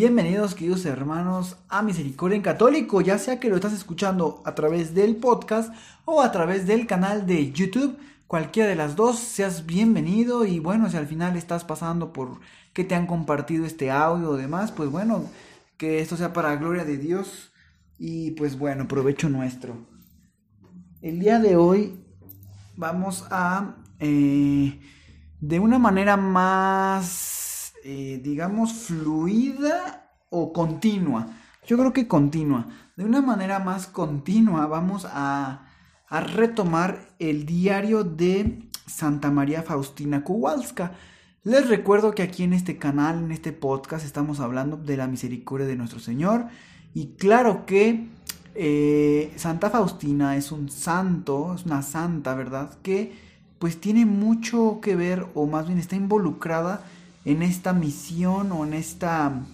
Bienvenidos queridos hermanos a Misericordia en Católico, ya sea que lo estás escuchando a través del podcast o a través del canal de YouTube, cualquiera de las dos, seas bienvenido y bueno, si al final estás pasando por que te han compartido este audio o demás, pues bueno, que esto sea para gloria de Dios y pues bueno, provecho nuestro. El día de hoy vamos a, eh, de una manera más, eh, digamos, fluida o continua. Yo creo que continua. De una manera más continua vamos a, a retomar el diario de Santa María Faustina Kowalska. Les recuerdo que aquí en este canal, en este podcast, estamos hablando de la misericordia de nuestro Señor. Y claro que eh, Santa Faustina es un santo, es una santa, ¿verdad? Que pues tiene mucho que ver, o más bien está involucrada en esta misión o en esta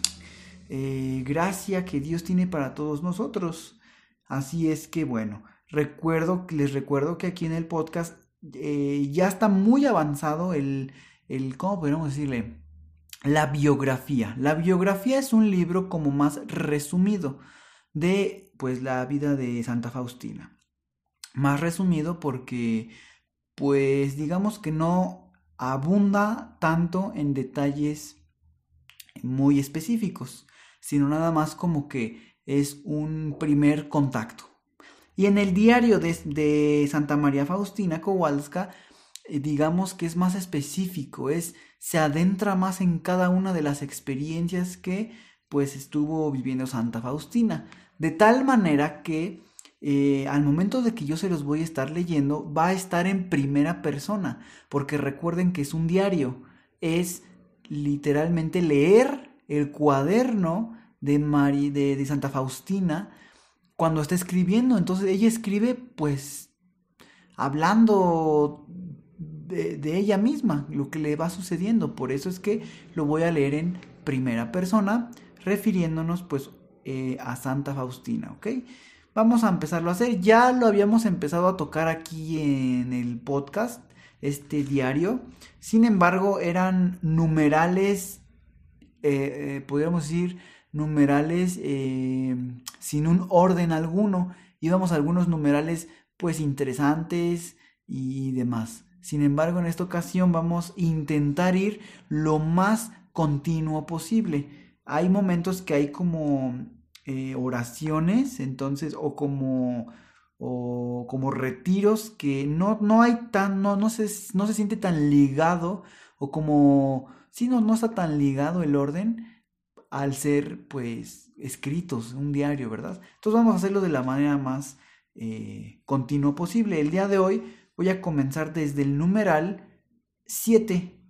eh, gracia que Dios tiene para todos nosotros. Así es que bueno, recuerdo, les recuerdo que aquí en el podcast eh, ya está muy avanzado el, el, ¿cómo podemos decirle? La biografía. La biografía es un libro como más resumido de pues la vida de Santa Faustina. Más resumido porque pues digamos que no abunda tanto en detalles muy específicos, sino nada más como que es un primer contacto. Y en el diario de, Santa María Faustina Kowalska, eh, digamos que es más específico, es, se adentra más en cada una de las experiencias que pues estuvo viviendo Santa Faustina. De tal manera que eh, al momento de que yo se los voy a estar leyendo, va a estar en primera persona, porque recuerden que es un diario, es literalmente leer el cuaderno de, de, de Santa Faustina cuando está escribiendo. Entonces ella escribe pues hablando de, de, ella misma, lo que le va sucediendo. Por eso es que lo voy a leer en primera persona, refiriéndonos pues eh, a Santa Faustina, ¿ok? Vamos a empezarlo a hacer. Ya lo habíamos empezado a tocar aquí en el podcast, este diario. Sin embargo, eran numerales, eh, eh, podríamos decir, numerales sin un orden alguno. Íbamos a algunos numerales pues interesantes y demás. Sin embargo, en esta ocasión vamos a intentar ir lo más continuo posible hay momentos que hay como eh, oraciones, entonces, o como, o como retiros que no, no hay tan, no, no, se, no se siente tan ligado, o como, sí, no, no está tan ligado el orden al ser, pues, escritos, un diario, ¿verdad? Entonces vamos a hacerlo de la manera más eh, continua posible. El día de hoy voy a comenzar desde el numeral 7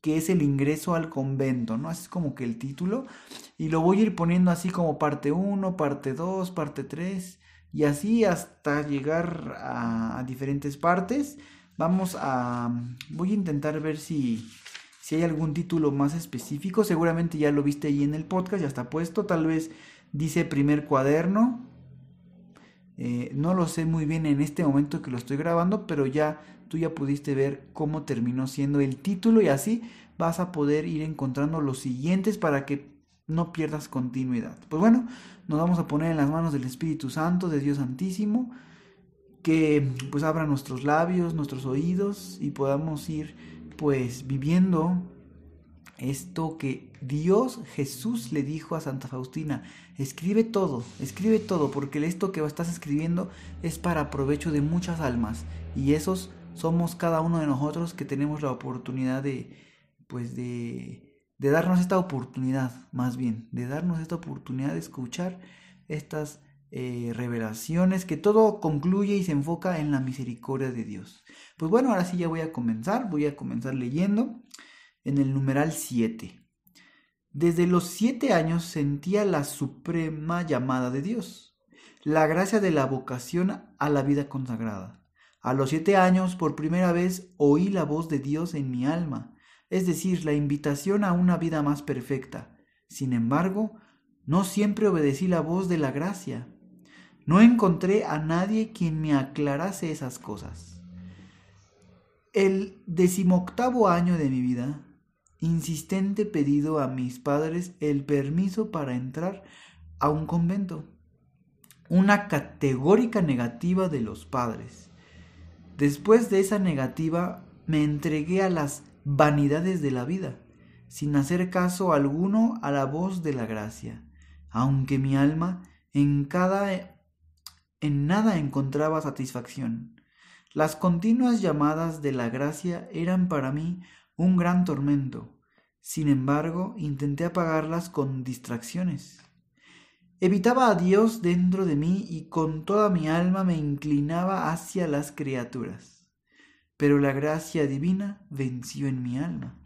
que es el ingreso al convento, ¿no? Así es como que el título. Y lo voy a ir poniendo así como parte 1, parte 2, parte 3, y así hasta llegar a, diferentes partes. Vamos a... Voy a intentar ver si, si hay algún título más específico. Seguramente ya lo viste ahí en el podcast, ya está puesto. Tal vez dice primer cuaderno. Eh, no lo sé muy bien en este momento que lo estoy grabando, pero ya tú ya pudiste ver cómo terminó siendo el título y así vas a poder ir encontrando los siguientes para que no pierdas continuidad. Pues bueno, nos vamos a poner en las manos del Espíritu Santo, de Dios Santísimo, que pues abra nuestros labios, nuestros oídos y podamos ir pues viviendo esto que Dios Jesús le dijo a Santa Faustina, escribe todo, escribe todo, porque esto que estás escribiendo es para provecho de muchas almas y esos somos cada uno de nosotros que tenemos la oportunidad de, pues de, de darnos esta oportunidad, más bien, de darnos esta oportunidad de escuchar estas eh, revelaciones, que todo concluye y se enfoca en la misericordia de Dios. Pues bueno, ahora sí ya voy a comenzar, voy a comenzar leyendo en el numeral 7. Desde los siete años sentía la suprema llamada de Dios, la gracia de la vocación a la vida consagrada. A los siete años, por primera vez, oí la voz de Dios en mi alma, es decir, la invitación a una vida más perfecta. Sin embargo, no siempre obedecí la voz de la gracia. No encontré a nadie quien me aclarase esas cosas. El decimoctavo año de mi vida, insistente pedido a mis padres el permiso para entrar a un convento. Una categórica negativa de los padres. Después de esa negativa me entregué a las vanidades de la vida, sin hacer caso alguno a la voz de la gracia, aunque mi alma en cada en nada encontraba satisfacción. Las continuas llamadas de la gracia eran para mí un gran tormento. Sin embargo, intenté apagarlas con distracciones. Evitaba a Dios dentro de mí y con toda mi alma me inclinaba hacia las criaturas. Pero la gracia divina venció en mi alma.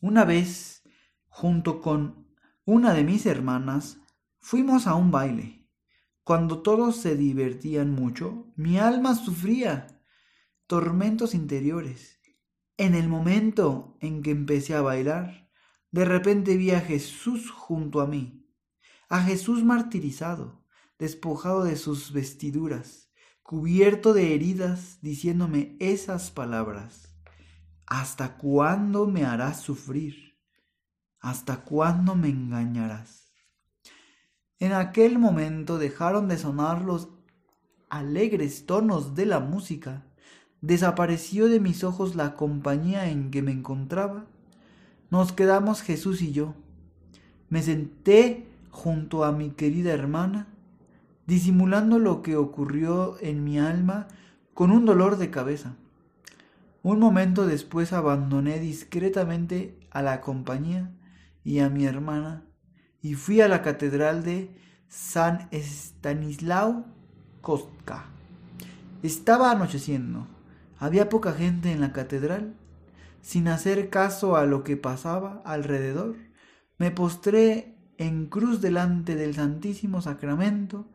Una vez, junto con una de mis hermanas, fuimos a un baile. Cuando todos se divertían mucho, mi alma sufría tormentos interiores. En el momento en que empecé a bailar, de repente vi a Jesús junto a mí, a Jesús martirizado, despojado de sus vestiduras, cubierto de heridas, diciéndome esas palabras. ¿Hasta cuándo me harás sufrir? ¿Hasta cuándo me engañarás? En aquel momento dejaron de sonar los alegres tonos de la música, desapareció de mis ojos la compañía en que me encontraba. Nos quedamos Jesús y yo. Me senté junto a mi querida hermana, disimulando lo que ocurrió en mi alma con un dolor de cabeza. Un momento después abandoné discretamente a la compañía y a mi hermana y fui a la catedral de San Stanislao Kostka. Estaba anocheciendo. Había poca gente en la catedral. Sin hacer caso a lo que pasaba alrededor, me postré en cruz delante del Santísimo Sacramento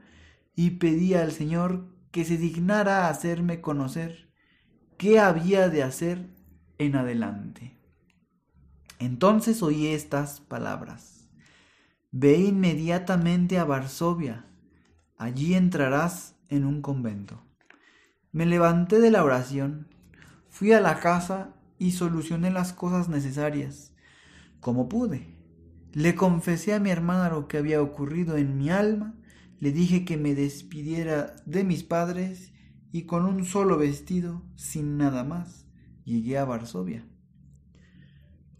y pedí al Señor que se dignara hacerme conocer qué había de hacer en adelante. Entonces oí estas palabras. Ve inmediatamente a Varsovia, allí entrarás en un convento. Me levanté de la oración, fui a la casa y solucioné las cosas necesarias, como pude. Le confesé a mi hermana lo que había ocurrido en mi alma, le dije que me despidiera de mis padres y con un solo vestido, sin nada más, llegué a Varsovia.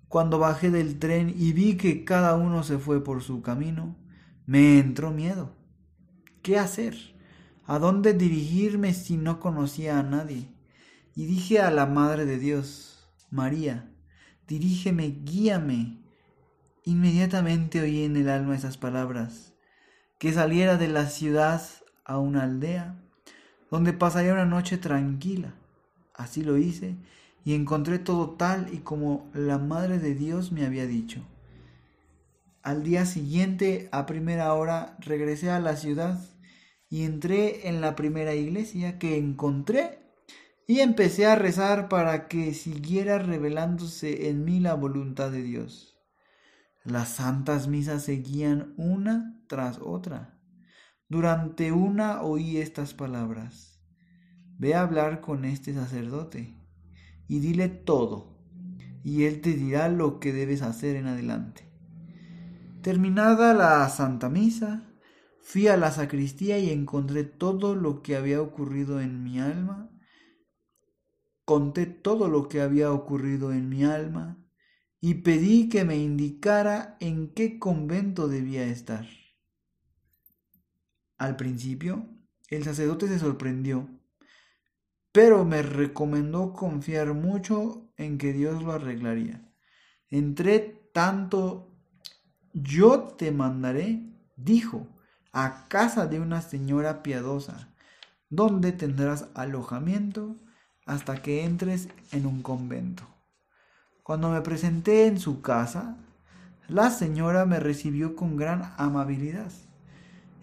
Cuando bajé del tren y vi que cada uno se fue por su camino, me entró miedo. ¿Qué hacer? ¿A dónde dirigirme si no conocía a nadie? Y dije a la Madre de Dios, María, dirígeme, guíame. Inmediatamente oí en el alma esas palabras, que saliera de la ciudad a una aldea, donde pasaría una noche tranquila. Así lo hice y encontré todo tal y como la Madre de Dios me había dicho. Al día siguiente, a primera hora, regresé a la ciudad y entré en la primera iglesia que encontré y empecé a rezar para que siguiera revelándose en mí la voluntad de Dios. Las santas misas seguían una tras otra. Durante una oí estas palabras. Ve a hablar con este sacerdote y dile todo, y él te dirá lo que debes hacer en adelante. Terminada la Santa Misa, Fui a la sacristía y encontré todo lo que había ocurrido en mi alma. Conté todo lo que había ocurrido en mi alma y pedí que me indicara en qué convento debía estar. Al principio, el sacerdote se sorprendió, pero me recomendó confiar mucho en que Dios lo arreglaría. Entré tanto, yo te mandaré, dijo, a casa de una señora piadosa, donde tendrás alojamiento hasta que entres en un convento. Cuando me presenté en su casa, La señora me recibió con gran amabilidad.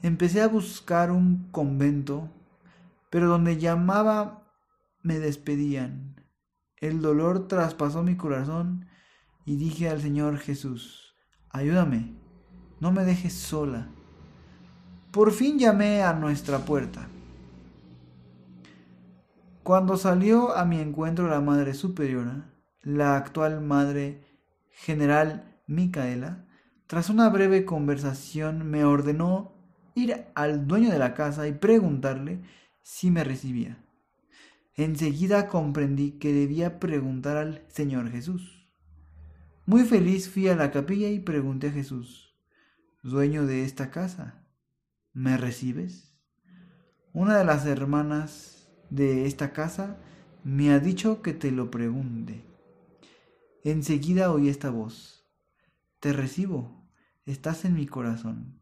Empecé a buscar un convento, pero donde llamaba me despedían. El dolor traspasó mi corazón y dije al Señor Jesús, ayúdame, no me dejes sola. Por fin llamé a nuestra puerta. Cuando salió a mi encuentro la Madre Superiora, la actual Madre General Micaela, tras una breve conversación me ordenó ir al dueño de la casa y preguntarle si me recibía. Enseguida comprendí que debía preguntar al Señor Jesús. Muy feliz fui a la capilla y pregunté a Jesús, dueño de esta casa, ¿me recibes? Una de las hermanas de esta casa me ha dicho que te lo pregunte. Enseguida oí esta voz, te recibo, estás en mi corazón.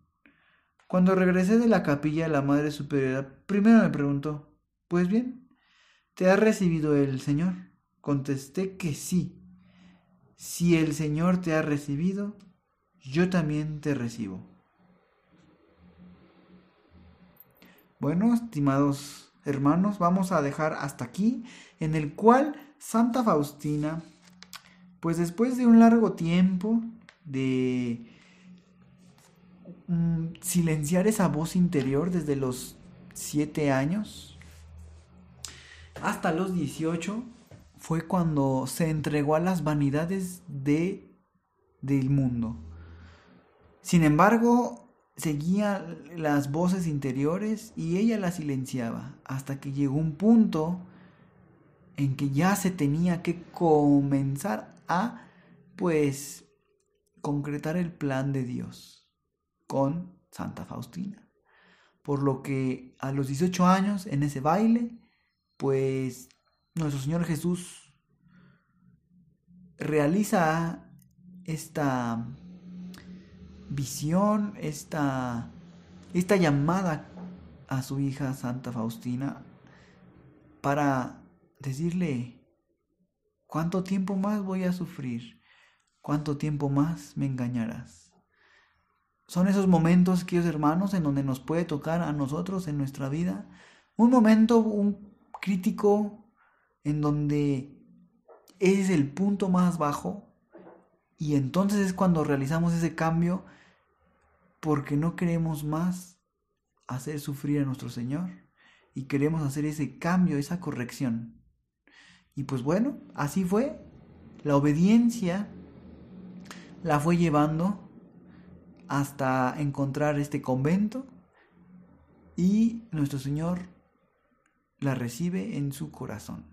Cuando regresé de la capilla, la Madre Superiora primero me preguntó, pues bien, ¿te ha recibido el Señor? Contesté que sí si el Señor te ha recibido, yo también te recibo. Bueno, estimados hermanos, vamos a dejar hasta aquí, en el cual Santa Faustina, pues después de un largo tiempo de mm, silenciar esa voz interior desde los siete años hasta los 18, fue cuando se entregó a las vanidades de, del mundo. Sin embargo, seguía las voces interiores y ella las silenciaba hasta que llegó un punto en que ya se tenía que comenzar a pues concretar el plan de Dios con Santa Faustina. Por lo que a los 18 años en ese baile pues nuestro Señor Jesús realiza esta visión, esta, esta llamada a su hija Santa Faustina para decirle, ¿cuánto tiempo más voy a sufrir? ¿Cuánto tiempo más me engañarás? Son esos momentos, queridos hermanos, en donde nos puede tocar a nosotros en nuestra vida un momento, un crítico en donde es el punto más bajo y entonces es cuando realizamos ese cambio porque no queremos más hacer sufrir a nuestro Señor y queremos hacer ese cambio, esa corrección. Y pues bueno, así fue. La obediencia la fue llevando hasta encontrar este convento y nuestro Señor la recibe en su corazón.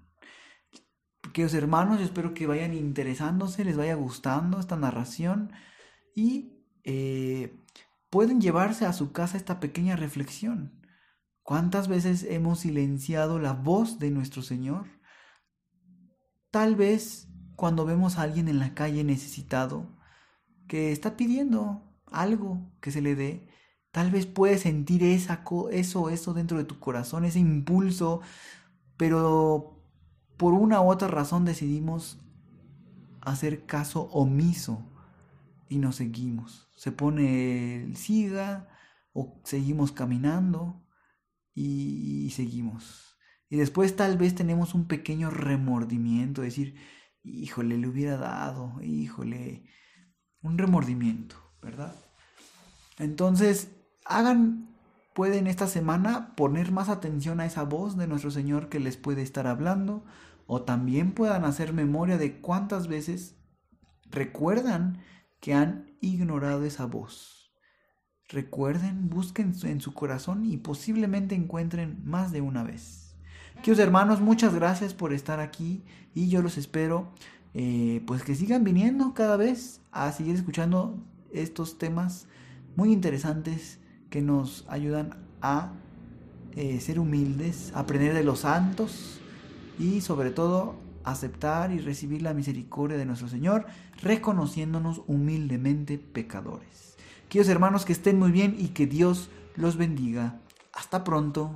Queridos hermanos, yo espero que vayan interesándose, les vaya gustando esta narración y eh, pueden llevarse a su casa esta pequeña reflexión. ¿Cuántas veces hemos silenciado la voz de nuestro Señor? Tal vez cuando vemos a alguien en la calle necesitado, que está pidiendo algo que se le dé, tal vez puedes sentir esa, eso, eso dentro de tu corazón, ese impulso, pero por una u otra razón decidimos hacer caso omiso y nos seguimos. Se pone el siga o seguimos caminando y, seguimos. Y después tal vez tenemos un pequeño remordimiento, decir, híjole, le hubiera dado, híjole, un remordimiento, ¿verdad? Entonces, hagan, pueden esta semana poner más atención a esa voz de nuestro Señor que les puede estar hablando o también puedan hacer memoria de cuántas veces recuerdan que han ignorado esa voz. Recuerden, busquen en su corazón y posiblemente encuentren más de una vez. Queridos hermanos, muchas gracias por estar aquí y yo los espero eh, pues que sigan viniendo cada vez a seguir escuchando estos temas muy interesantes que nos ayudan a eh, ser humildes, aprender de los santos y sobre todo aceptar y recibir la misericordia de nuestro Señor, reconociéndonos humildemente pecadores. Queridos hermanos, que estén muy bien y que Dios los bendiga. Hasta pronto.